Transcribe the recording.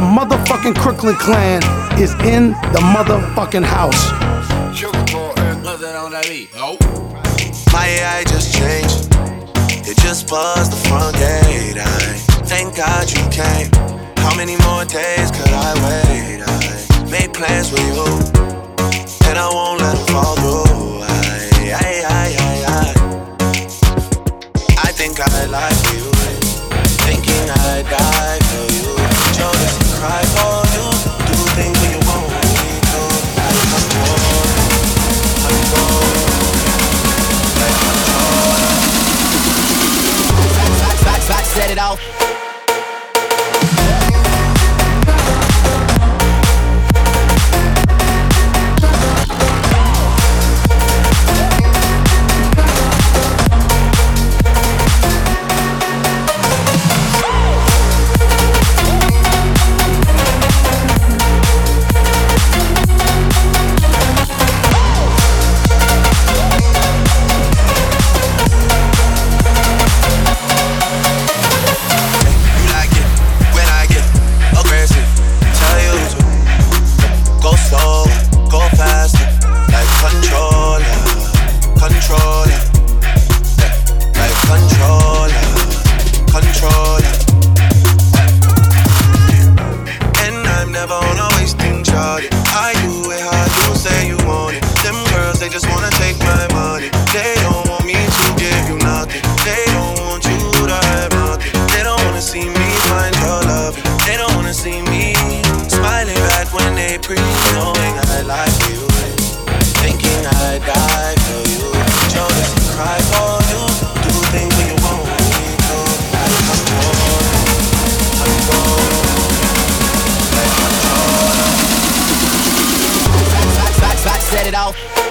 motherfucking Crooklyn clan is in the motherfucking house. My AI just changed. It just buzzed the front gate. I thank God you came. How many more days could I wait? I made plans with you, just wanna take my money. They don't want me to give you nothing. They don't want you to have nothing. They don't wanna see me find your love. They don't wanna see me smiling back when they pre knowing I like you. Thinking I die for you. Just cry for you. Do things when you want me to. Like control, control, like control. Set it off.